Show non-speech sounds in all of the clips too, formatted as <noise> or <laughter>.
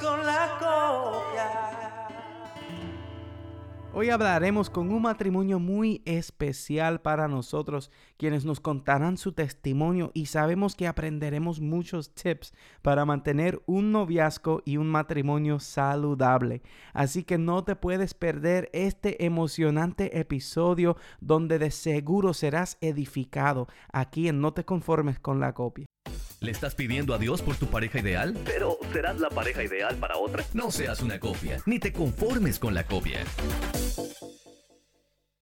con la copia. Hoy hablaremos con un matrimonio muy especial para nosotros, quienes nos contarán su testimonio y sabemos que aprenderemos muchos tips para mantener un noviazgo y un matrimonio saludable. Así que no te puedes perder este emocionante episodio donde de seguro serás edificado aquí en No te conformes con la copia. ¿Le estás pidiendo a Dios por tu pareja ideal? Pero serás la pareja ideal para otra. No seas una copia, ni te conformes con la copia.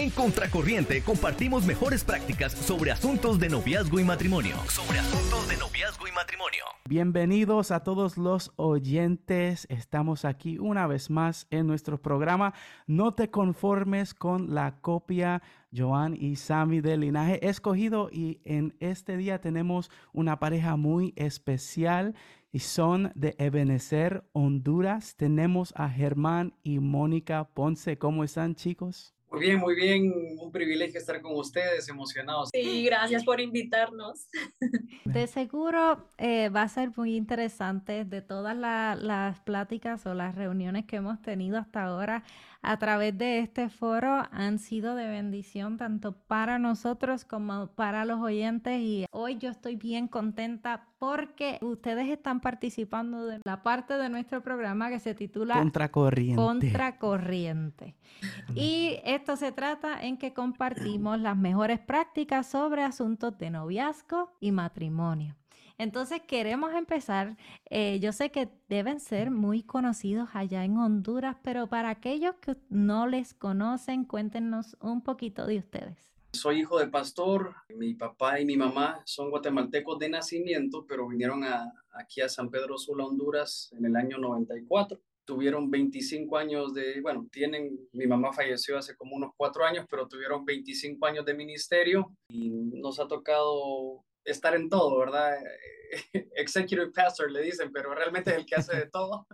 En Contracorriente compartimos mejores prácticas sobre asuntos de noviazgo y matrimonio. Sobre asuntos de noviazgo y matrimonio. Bienvenidos a todos los oyentes. Estamos aquí una vez más en nuestro programa. No te conformes con la copia. Joan y Sammy del linaje escogido y en este día tenemos una pareja muy especial y son de Ebenezer, Honduras. Tenemos a Germán y Mónica Ponce. ¿Cómo están chicos? Muy bien, muy bien. Un privilegio estar con ustedes, emocionados. Sí, gracias por invitarnos. <laughs> De seguro eh, va a ser muy interesante de todas las pláticas o las reuniones que hemos tenido hasta ahora a través de este foro han sido de bendición tanto para nosotros como para los oyentes y hoy yo estoy bien contenta porque ustedes están participando de la parte de nuestro programa que se titula Contracorriente. Contracorriente. Y esto se trata en que compartimos las mejores prácticas sobre asuntos de noviazgo y matrimonio. Entonces queremos empezar, eh, yo sé que deben ser muy conocidos allá en Honduras, pero para aquellos que no les conocen, cuéntenos un poquito de ustedes. Soy hijo de pastor, mi papá y mi mamá son guatemaltecos de nacimiento, pero vinieron aquí a San Pedro Sula, Honduras, en el año 94 tuvieron 25 años de, bueno, tienen, mi mamá falleció hace como unos cuatro años, pero tuvieron 25 años de ministerio y nos ha tocado estar en todo, ¿verdad? <laughs> Executive pastor le dicen, pero realmente es el que hace de todo.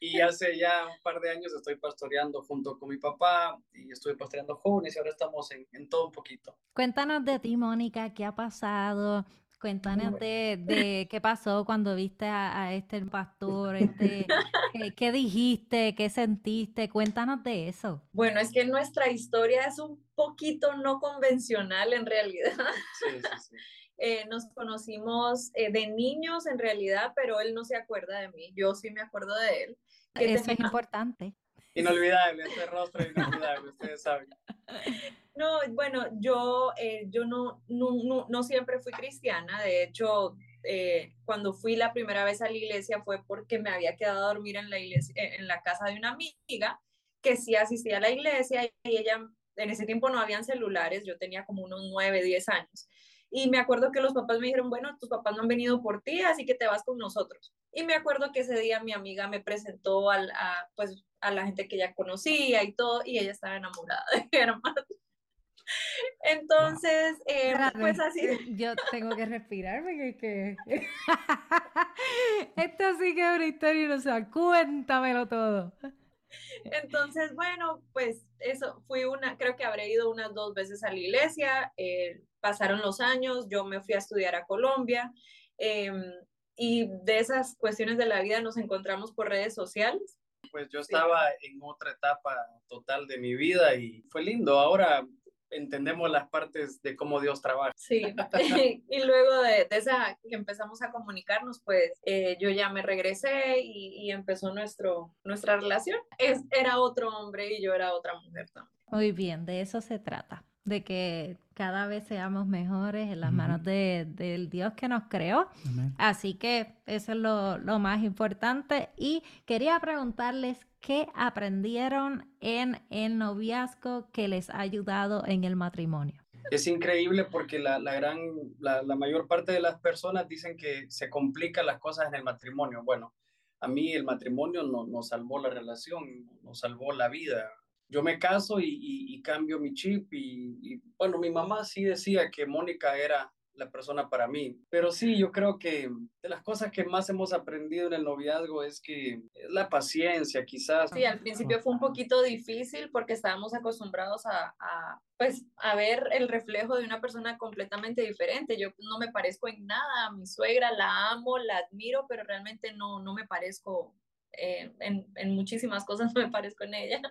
Y hace ya un par de años estoy pastoreando junto con mi papá y estuve pastoreando jóvenes y ahora estamos en, en todo un poquito. Cuéntanos de ti, Mónica, ¿qué ha pasado? Cuéntanos de, de, qué pasó cuando viste a, este pastor, este, qué, qué, dijiste, qué sentiste, cuéntanos de eso. Bueno, es que nuestra historia es un poquito no convencional en realidad. Sí, sí, sí. Eh, nos conocimos eh, de niños en realidad, pero él no se acuerda de mí, yo sí me acuerdo de él. Eso es importante. Inolvidable, este rostro inolvidable, ustedes saben. <laughs> No, bueno, yo, eh, yo no, no, no, siempre fui cristiana, de hecho, cuando fui la primera vez a la iglesia fue porque me había quedado a dormir en la, iglesia, en la casa de una amiga que sí asistía a la iglesia y ella, en ese tiempo no habían celulares, yo tenía como unos 9, 10 años. Y me acuerdo que los papás me dijeron, bueno, tus papás no han venido por ti, así que te vas con nosotros. Y me acuerdo que ese día mi amiga me presentó a, pues, a la gente que ya conocía y todo, y ella estaba enamorada de Germán. <laughs> Entonces, eh, pues así. <laughs> Yo tengo que respirar porque que... <laughs> esto sí que es una historia, o sea, cuéntamelo todo. Entonces, bueno, pues eso, fui una, creo que habré ido unas dos veces a la iglesia, eh, pasaron los años, yo me fui a estudiar a Colombia em, y de esas cuestiones de la vida nos encontramos por redes sociales. Pues yo estaba en otra etapa total de mi vida y fue lindo. Ahora entendemos las partes de cómo Dios trabaja. Sí, <laughs> y luego de, esa que empezamos a comunicarnos, pues eh, yo ya me regresé y, empezó nuestro, nuestra relación. Es, era otro hombre y yo era otra mujer también. Muy bien, de eso se trata de que cada vez seamos mejores en las manos de, del Dios que nos creó. Así que eso es lo, lo, más importante. Y quería preguntarles qué aprendieron en el noviazgo que les ha ayudado en el matrimonio. Es increíble porque la, la gran, la, la mayor parte de las personas dicen que se complican las cosas en el matrimonio. Bueno, a mí el matrimonio no, nos salvó la relación, nos salvó la vida. Yo me caso y, y, y cambio mi chip y, y, bueno, mi mamá sí decía que Mónica era la persona para mí. Pero sí, yo creo que de las cosas que más hemos aprendido en el noviazgo es que es la paciencia, quizás. Sí, al principio fue un poquito difícil porque estábamos acostumbrados a, a, pues, a ver el reflejo de una persona completamente diferente. Yo no me parezco en nada a mi suegra, la amo, la admiro, pero realmente no, no me parezco eh, en, en muchísimas cosas, <laughs> no me parezco en ella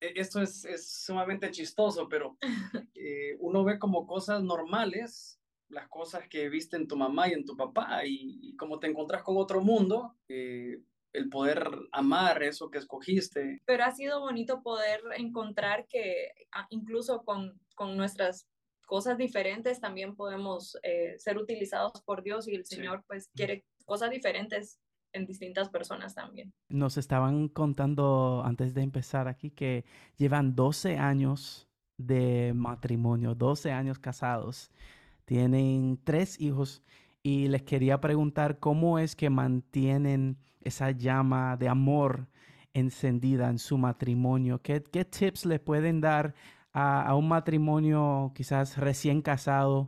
esto es, es, sumamente chistoso, pero <laughs> eh, uno ve como cosas normales las cosas que viste en tu mamá y en tu papá y, y como te encontrás con otro mundo, eh, el poder amar eso que escogiste. Pero ha sido bonito poder encontrar que incluso con, con nuestras cosas diferentes también podemos eh, ser utilizados por Dios y el Señor sí. pues quiere cosas diferentes en distintas personas también. Nos estaban contando antes de empezar aquí que llevan 12 años de matrimonio, 12 años casados. Tienen tres hijos y les quería preguntar cómo es que mantienen esa llama de amor encendida en su matrimonio. ¿Qué, tips le pueden dar a, un matrimonio quizás recién casado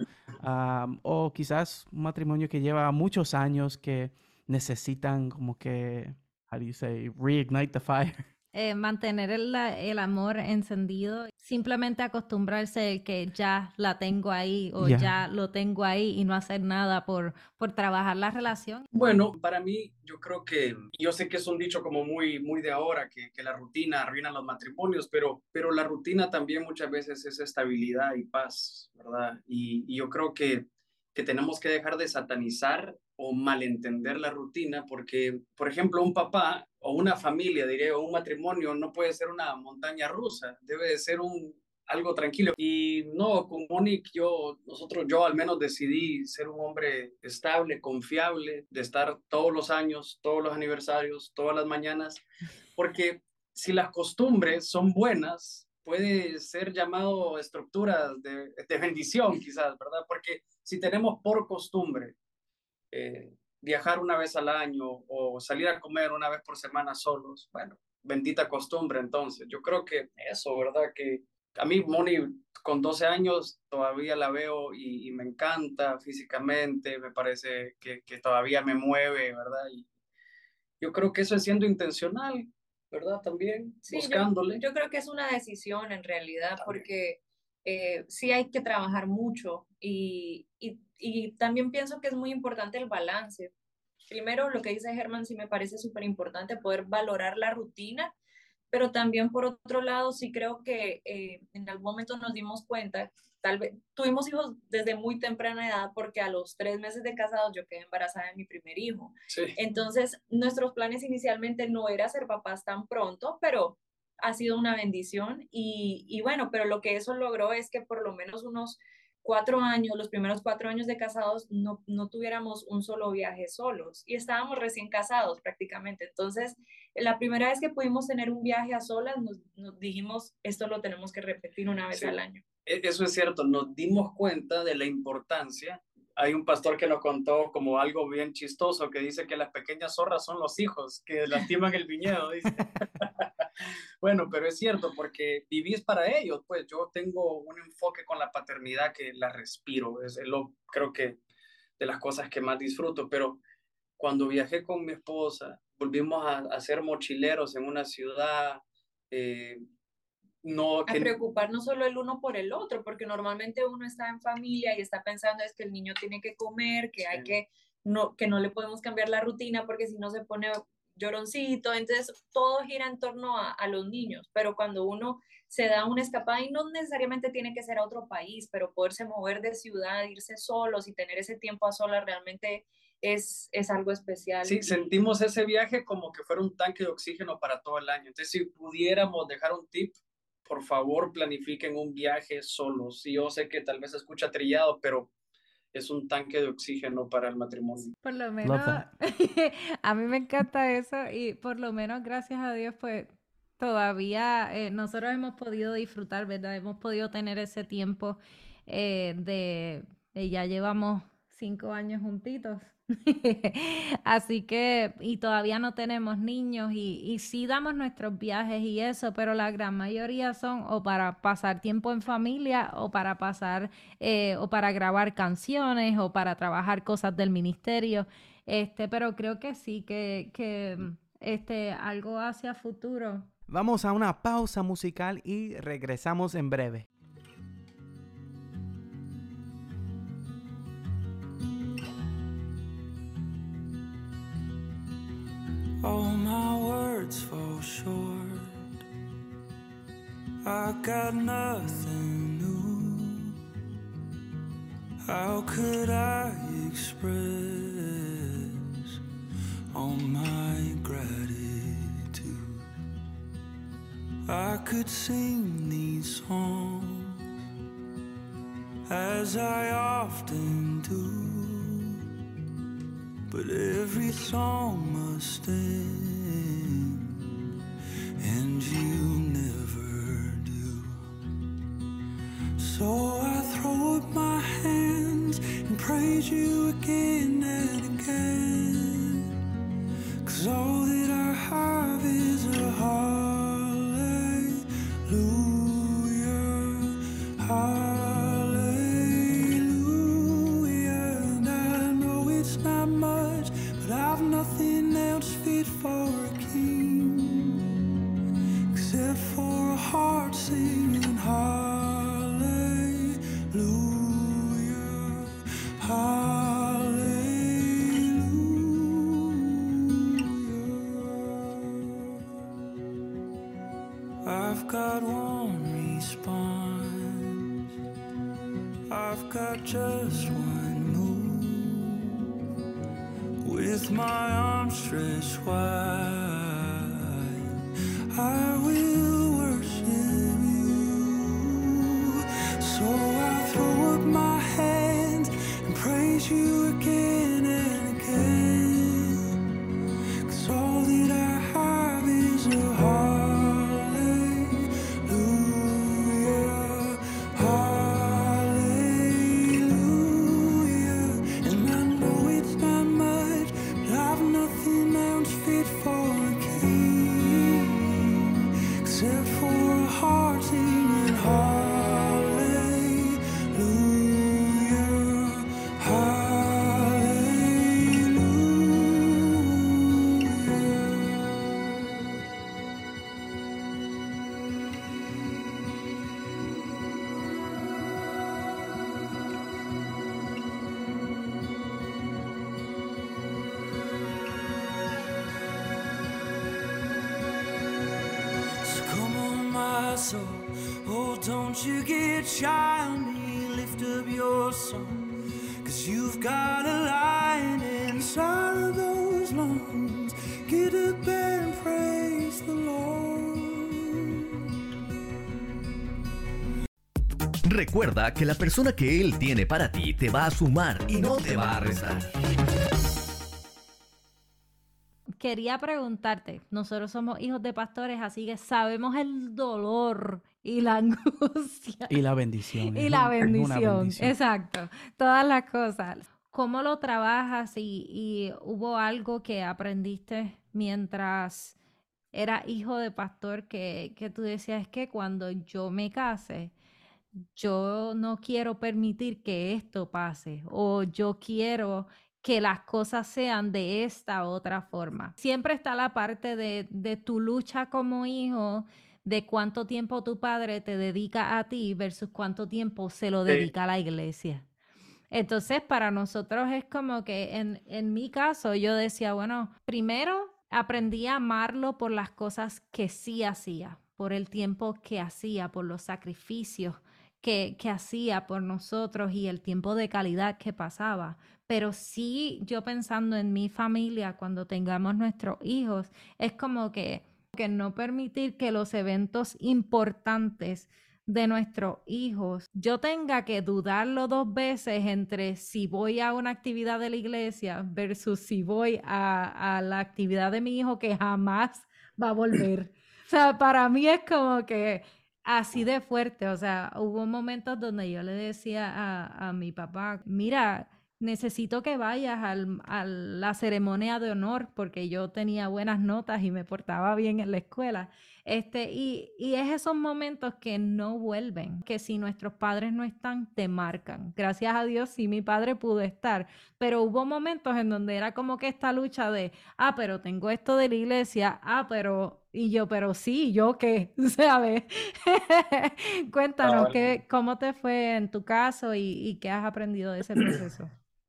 o quizás un matrimonio que lleva muchos años que necesitan como que, how do you say, reignite the fire? <laughs> Eh, mantener el, el, amor encendido, simplemente acostumbrarse el que ya la tengo ahí o yeah. ya lo tengo ahí y no hacer nada por, por trabajar la relación. Bueno, para mí yo creo que, yo sé que es un dicho como muy, muy de ahora, que, que la rutina arruina los matrimonios, pero, pero la rutina también muchas veces es estabilidad y paz, ¿verdad? Y, y yo creo que, que tenemos que dejar de satanizar o malentender la rutina, porque, por ejemplo, un papá o una familia, diría, o un matrimonio no puede ser una montaña rusa, debe de ser un algo tranquilo. Y no, con Monique, yo, nosotros, yo al menos decidí ser un hombre estable, confiable, de estar todos los años, todos los aniversarios, todas las mañanas, porque si las costumbres son buenas, puede ser llamado estructuras de, de bendición, quizás, ¿verdad? Porque si tenemos por costumbre eh, viajar una vez al año o salir a comer una vez por semana solos, bueno, bendita costumbre entonces. Yo creo que eso, ¿verdad? Que a mí Moni con 12 años todavía la veo y, y me encanta físicamente, me parece que, que, todavía me mueve, ¿verdad? Y yo creo que eso es siendo intencional, ¿verdad? También sí, buscándole. Yo, yo, creo que es una decisión en realidad, también. porque eh, sí hay que trabajar mucho y, y, y, también pienso que es muy importante el balance. Primero, lo que dice Germán sí me parece súper importante poder valorar la rutina, pero también por otro lado sí creo que eh, en algún momento nos dimos cuenta, tal vez tuvimos hijos desde muy temprana edad porque a los tres meses de casados yo quedé embarazada de mi primer hijo. Sí. Entonces, nuestros planes inicialmente no era ser papás tan pronto, pero ha sido una bendición y, y, bueno, pero lo que eso logró es que por lo menos unos cuatro años, los primeros cuatro años de casados, no, no tuviéramos un solo viaje solos y estábamos recién casados prácticamente. Entonces, la primera vez que pudimos tener un viaje a solas, nos, nos dijimos, esto lo tenemos que repetir una vez sí. al año. Eso es cierto, nos dimos cuenta de la importancia hay un pastor que nos contó como algo bien chistoso que dice que las pequeñas zorras son los hijos que lastiman el viñedo, dice. <laughs> <laughs> bueno, pero es cierto porque vivís para ellos, pues yo tengo un enfoque con la paternidad que la respiro, es lo creo que de las cosas que más disfruto, pero cuando viajé con mi esposa, volvimos a, a ser mochileros en una ciudad, eh, no, que... a preocuparnos solo el uno por el otro, porque normalmente uno está en familia y está pensando es que el niño tiene que comer, que sí. hay que no, que no le podemos cambiar la rutina porque si no se pone lloroncito, entonces todo gira en torno a, a, los niños, pero cuando uno se da una escapada y no necesariamente tiene que ser a otro país, pero poderse mover de ciudad, irse solos y tener ese tiempo a solas realmente es, es algo especial. Sí, sentimos ese viaje como que fuera un tanque de oxígeno para todo el año. Entonces, si pudiéramos dejar un tip, por favor planifiquen un viaje solos. Sí, yo sé que tal vez se escucha trillado, pero es un tanque de oxígeno para el matrimonio. Por lo menos, <laughs> a mí me encanta eso y por lo menos gracias a Dios, pues todavía eh, nosotros hemos podido disfrutar, ¿verdad? Hemos podido tener ese tiempo eh, de, de, ya llevamos cinco años juntitos <laughs> Así que, y todavía no tenemos niños y, y sí damos nuestros viajes y eso, pero la gran mayoría son o para pasar tiempo en familia o para pasar eh, o para grabar canciones o para trabajar cosas del ministerio. Este, pero creo que sí, que, que este, algo hacia futuro. Vamos a una pausa musical y regresamos en breve. All my words fall short. I got nothing new. How could I express all my gratitude? I could sing these songs as I often do. But every song must end, praise soul. Oh, don't you get shy on me. Lift up your song. Cause you've got a lion inside of those lungs. Get up and praise the Lord. Recuerda que la persona que Él tiene para ti te va a sumar y no te va a restar. Quería preguntarte, nosotros somos hijos de pastores, así que sabemos el dolor y la <laughs> angustia Y la bendición. y la bendición. bendición. Exacto, todas las cosas. ¿Cómo lo trabajas y, y hubo algo que aprendiste mientras era hijo de pastor que, que tú decías que cuando yo me case, yo no quiero permitir que esto pase o yo quiero que las cosas sean de esta otra forma. Siempre está la parte de, de tu lucha como hijo, de cuánto tiempo tu padre te dedica a ti versus cuánto tiempo se lo Sí. dedica a la iglesia. Entonces, para nosotros es como que en, en mi caso yo decía, bueno, primero aprendí a amarlo por las cosas que sí hacía, por el tiempo que hacía, por los sacrificios que, que hacía por nosotros y el tiempo de calidad que pasaba. Pero sí, yo pensando en mi familia, cuando tengamos nuestros hijos, es como que, que no permitir que los eventos importantes de nuestros hijos, yo tenga que dudarlo dos veces entre si voy a una actividad de la iglesia versus si voy a, a la actividad de mi hijo que jamás va a volver. <coughs> O sea, para mí es como que así de fuerte. O sea, hubo momentos donde yo le decía a, a mi papá, mira, necesito que vayas al, a la ceremonia de honor porque yo tenía buenas notas y me portaba bien en la escuela. Este, y, y es esos momentos que no vuelven, que si nuestros padres no están, te marcan. Gracias a Dios, sí, mi padre pudo estar, pero hubo momentos en donde era como que esta lucha de, ah, pero tengo esto de la iglesia, ah, pero, y yo, pero sí, yo qué, <laughs> ¿sabes? <laughs> Cuéntanos, ¿qué, ¿cómo te fue en tu caso y, y qué has aprendido de ese proceso?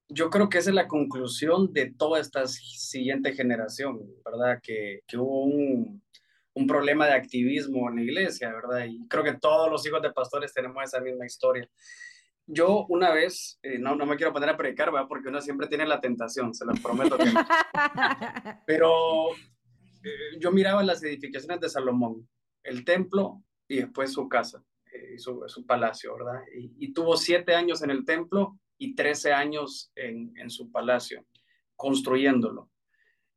yo creo que esa es la conclusión de toda esta siguiente generación, ¿verdad? Que, que hubo un, un problema de activismo en la iglesia, ¿verdad? Y creo que todos los hijos de pastores tenemos esa misma historia. Yo una vez, eh, no, no me quiero poner a predicar, ¿verdad? Porque uno siempre tiene la tentación, se los prometo que no. <laughs> Pero eh, yo miraba las edificaciones de Salomón, el templo y después su casa, eh, su, su, palacio, ¿verdad? Y, y, tuvo siete años en el templo y trece años en, en su palacio, construyéndolo.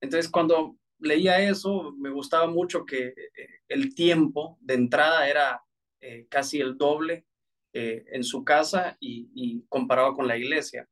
Entonces, cuando leía eso, me gustaba mucho que eh, el tiempo de entrada era eh, casi el doble eh, en su casa y, comparado con la iglesia.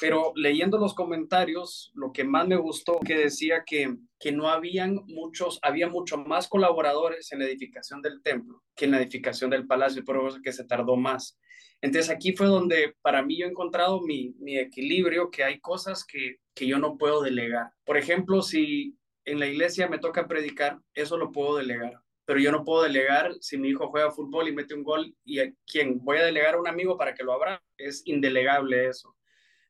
Pero leyendo los comentarios, lo que más me gustó que decía que, que no habían muchos, había mucho más colaboradores en la edificación del templo que en la edificación del palacio, por eso que se tardó más. Entonces aquí fue donde para mí yo he encontrado mi, mi equilibrio, que hay cosas que, que yo no puedo delegar. Por ejemplo, si en la iglesia me toca predicar, eso lo puedo delegar. Pero yo no puedo delegar si mi hijo juega fútbol y mete un gol y a quién voy a delegar a un amigo para que lo abra. Es indelegable eso.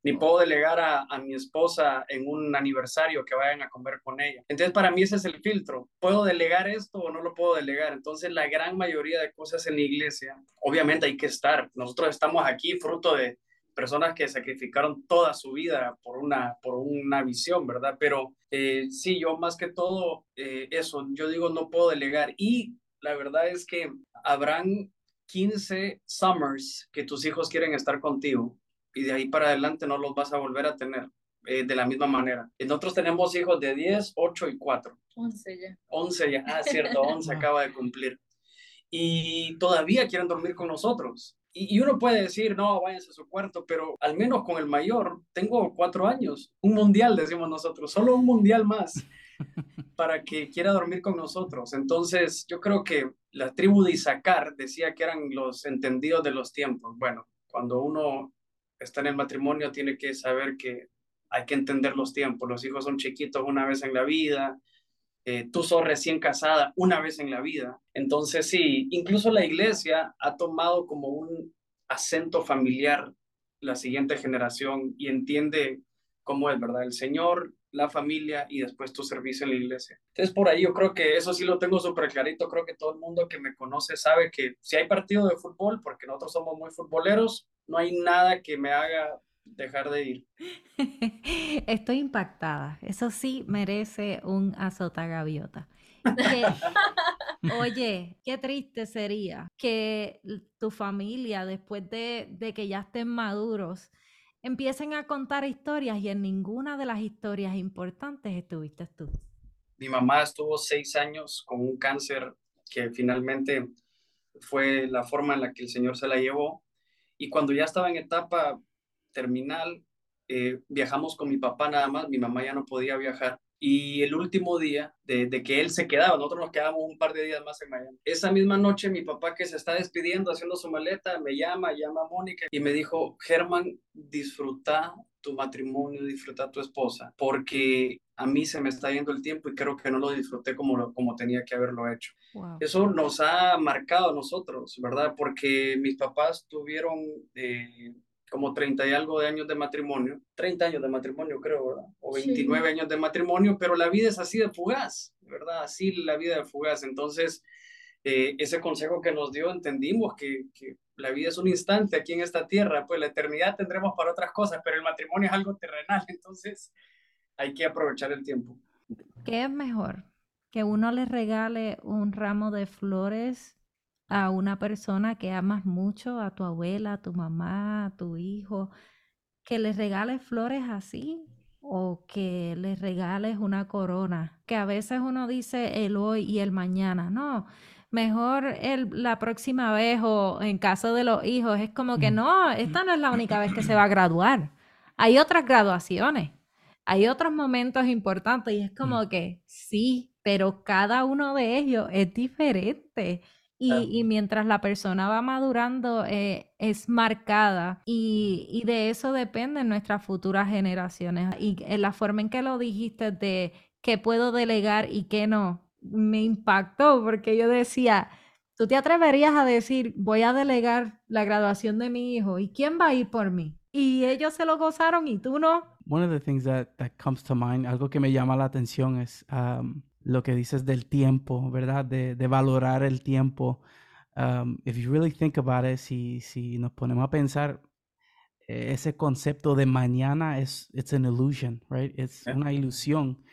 Ni puedo delegar a, a, mi esposa en un aniversario que vayan a comer con ella. Entonces, para mí ese es el filtro. ¿Puedo delegar esto o no lo puedo delegar? Entonces, la gran mayoría de cosas en la iglesia, obviamente hay que estar. Nosotros estamos aquí fruto de, personas que sacrificaron toda su vida por una, por una visión, ¿verdad? Pero eh, sí, yo más que todo eh, eso, yo digo, no puedo delegar. Y la verdad es que habrán 15 summers que tus hijos quieren estar contigo y de ahí para adelante no los vas a volver a tener. Eh, de la misma manera. Nosotros tenemos hijos de 10, 8 y 4. 11 ya. 11 ya, ah, cierto, 11 <laughs> acaba de cumplir. Y todavía quieren dormir con nosotros. Y, uno puede decir, no, váyanse a su cuarto, pero al menos con el mayor, tengo cuatro años, un mundial, decimos nosotros, solo un mundial más <laughs> para que quiera dormir con nosotros. Entonces, yo creo que la tribu de Isaacar decía que eran los entendidos de los tiempos. Bueno, cuando uno está en el matrimonio, tiene que saber que hay que entender los tiempos. Los hijos son chiquitos una vez en la vida, eh, tú sos recién casada una vez en la vida. Entonces, sí, incluso la iglesia ha tomado como un acento familiar la siguiente generación y entiende cómo es, ¿verdad? El Señor, la familia y después tu servicio en la iglesia. Entonces, por ahí yo creo que eso sí lo tengo súper clarito. Creo que todo el mundo que me conoce sabe que si hay partido de fútbol, porque nosotros somos muy futboleros, no hay nada que me haga dejar de ir. <laughs> Estoy impactada. Eso sí merece un azota gaviota. <laughs> oye, qué triste sería que tu familia, después de, de que ya estén maduros, empiecen a contar historias y en ninguna de las historias importantes estuviste tú. Mi mamá estuvo seis años con un cáncer que finalmente fue la forma en la que el Señor se la llevó. Y cuando ya estaba en etapa terminal, eh, viajamos con mi papá nada más, mi mamá ya no podía viajar. Y el último día de, de, que él se quedaba, nosotros nos quedamos un par de días más en Miami. Esa misma noche mi papá que se está despidiendo, haciendo su maleta, me llama, llama a Mónica y me dijo, Germán, disfruta tu matrimonio, disfruta tu esposa, porque a mí se me está yendo el tiempo y creo que no lo disfruté como, como tenía que haberlo hecho. Eso nos ha marcado a nosotros, ¿verdad? Porque mis papás tuvieron eh, como 30 y algo de años de matrimonio, 30 años de matrimonio creo, ¿verdad? O 29 años de matrimonio, pero la vida es así de fugaz, ¿verdad? Así la vida de fugaz. Entonces, eh, ese consejo que nos dio, entendimos que, que, la vida es un instante aquí en esta tierra, pues la eternidad tendremos para otras cosas, pero el matrimonio es algo terrenal, <laughs> entonces hay que aprovechar el tiempo. ¿Qué es mejor? Que uno le regale un ramo de flores a una persona que amas mucho, a tu abuela, a tu mamá, a tu hijo, que les regales flores así o que les regales una corona, que a veces uno dice el hoy y el mañana, no, mejor el, la próxima vez o en caso de los hijos, es como que no, esta no es la única vez que se va a graduar. hay otras graduaciones, hay otros momentos importantes y es como que sí, pero cada uno de ellos es diferente. Y, mientras la persona va madurando, eh, es marcada y, de eso dependen nuestras futuras generaciones. Y en la forma en que lo dijiste de qué puedo delegar y qué no, me impactó porque yo decía, ¿tú te atreverías a decir, voy a delegar la graduación de mi hijo y quién va a ir por mí? Y ellos se lo gozaron y tú no. One of the things that, that comes to mind, algo que me llama la atención es um, lo que dices del tiempo, ¿verdad? De, de valorar el tiempo. Um, if you really think about it, si, si nos ponemos a pensar, eh, ese concepto de mañana es it's an illusion, right? Es una ilusión.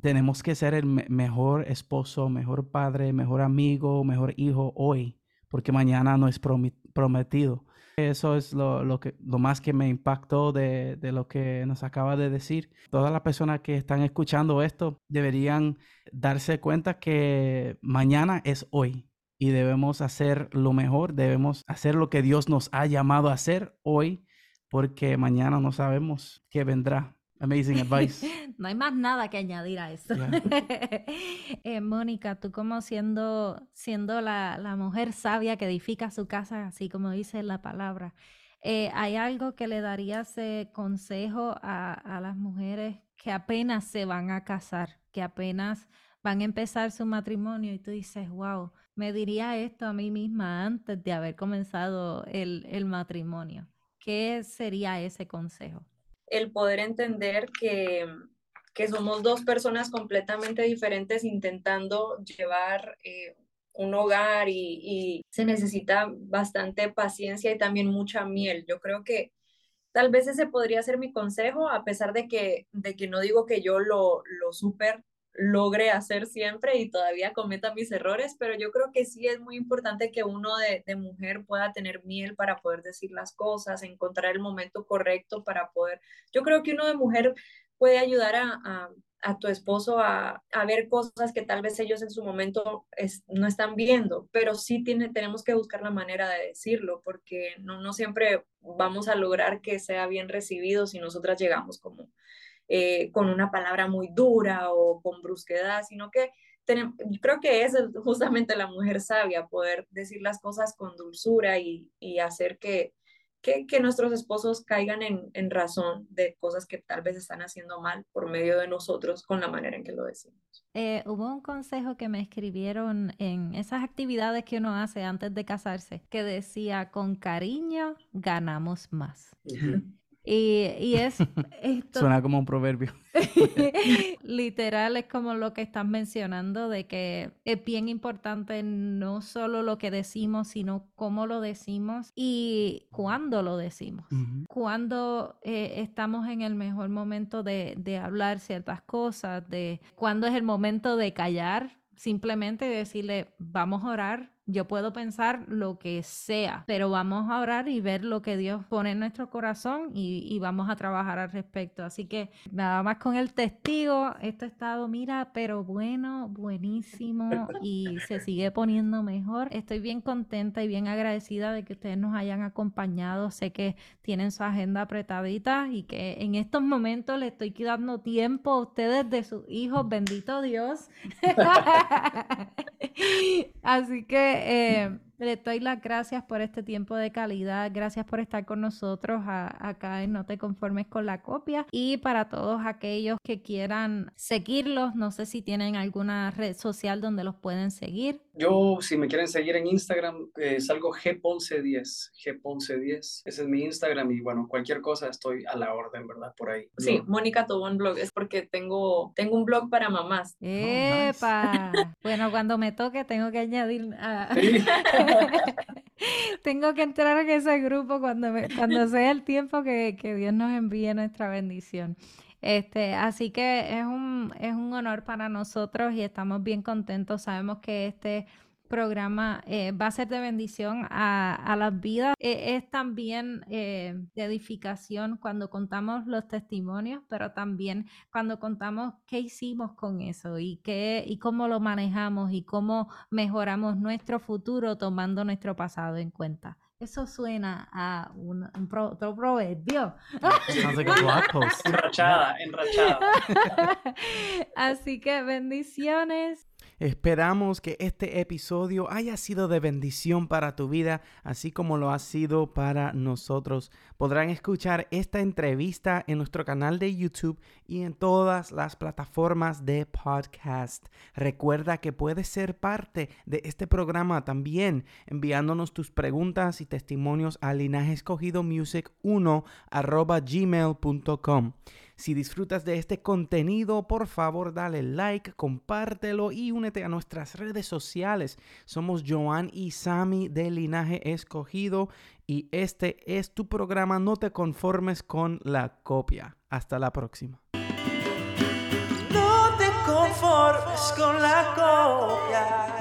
Tenemos que ser el mejor esposo, mejor padre, mejor amigo, mejor hijo hoy, porque mañana no es prometido. Eso es lo, que, lo más que me impactó de, de, lo que nos acaba de decir. Todas las personas que están escuchando esto deberían darse cuenta que mañana es hoy y debemos hacer lo mejor, debemos hacer lo que Dios nos ha llamado a hacer hoy, porque mañana no sabemos qué vendrá. Amazing advice. <laughs> no hay más nada que añadir a eso. <laughs> eh, Mónica, tú como siendo, siendo la, la, mujer sabia que edifica su casa, así como dice la palabra, eh, ¿hay algo que le darías eh, consejo a, a las mujeres que apenas se van a casar, que apenas van a empezar su matrimonio y tú dices, wow, me diría esto a mí misma antes de haber comenzado el, el matrimonio? ¿Qué sería ese consejo? El poder entender que, que somos dos personas completamente diferentes intentando llevar eh, un hogar y, y, se necesita bastante paciencia y también mucha miel. Yo creo que tal vez ese podría ser mi consejo, a pesar de que, de que no digo que yo lo, lo súper logre hacer siempre y todavía cometa mis errores, pero yo creo que sí es muy importante que uno de, mujer pueda tener miel para poder decir las cosas, encontrar el momento correcto para poder, yo creo que uno de mujer puede ayudar a, tu esposo a, ver cosas que tal vez ellos en su momento no están viendo, pero sí tiene, tenemos que buscar la manera de decirlo, porque no, no siempre vamos a lograr que sea bien recibido si nosotras llegamos como eh, con una palabra muy dura o con brusquedad, sino que tenemos, creo que es justamente la mujer sabia, poder decir las cosas con dulzura y, y hacer que, que, que, nuestros esposos caigan en, en, razón de cosas que tal vez están haciendo mal por medio de nosotros con la manera en que lo decimos. Eh, hubo un consejo que me escribieron en esas actividades que uno hace antes de casarse, que decía, con cariño ganamos más. Y, es... <laughs> Suena como un proverbio. <laughs> Literal es como lo que estás mencionando, de que es bien importante no solo lo que decimos, sino cómo lo decimos y cuándo lo decimos. Cuándo eh, estamos en el mejor momento de, de hablar ciertas cosas, de cuándo es el momento de callar, simplemente decirle, vamos a orar, yo puedo pensar lo que sea, pero vamos a orar y ver lo que Dios pone en nuestro corazón y, vamos a trabajar al respecto. Así que nada más con el testigo, esto ha estado, mira, pero bueno, buenísimo <laughs> y se sigue poniendo mejor. Estoy bien contenta y bien agradecida de que ustedes nos hayan acompañado. Sé que tienen su agenda apretadita y que en estos momentos le estoy dando tiempo a ustedes de sus hijos, bendito Dios. <laughs> <laughs> Así que eh, le doy las gracias por este tiempo de calidad. Gracias por estar con nosotros acá en No te conformes con la copia. Y para todos aquellos que quieran seguirlos, no sé si tienen alguna red social donde los pueden seguir. Yo, si me quieren seguir en Instagram, eh, salgo G1110. G1110. Ese es mi Instagram y bueno, cualquier cosa estoy a la orden, ¿verdad? Por ahí. Sí, Mónica Tobón Blog. Es porque tengo, tengo un blog para mamás. Oh, ¡Epa! Bueno, cuando me toque tengo que añadir a... <laughs> <laughs> Tengo que entrar en ese grupo cuando, cuando sea el tiempo que, que Dios nos envíe nuestra bendición. Este, así que es un, es un honor para nosotros y estamos bien contentos. Sabemos que este programa eh, va a ser de bendición a, las vidas. E, es también eh, de edificación cuando contamos los testimonios, pero también cuando contamos qué hicimos con eso y, qué, y cómo lo manejamos y cómo mejoramos nuestro futuro tomando nuestro pasado en cuenta. Eso suena a un, un pro- otro proverbio. Like. Enrachada, enrachada. <laughs> Así que bendiciones. Esperamos que este episodio haya sido de bendición para tu vida, así como lo ha sido para nosotros. Podrán escuchar esta entrevista en nuestro canal de YouTube y en todas las plataformas de podcast. Recuerda que puedes ser parte de este programa también enviándonos tus preguntas y testimonios a linajescogidomusic1 arroba gmail.com. Si disfrutas de este contenido, por favor dale like, compártelo y únete a nuestras redes sociales. Somos Joan y Sami de Linaje Escogido y este es tu programa No te conformes con la copia. Hasta la próxima. No te conformes con la copia.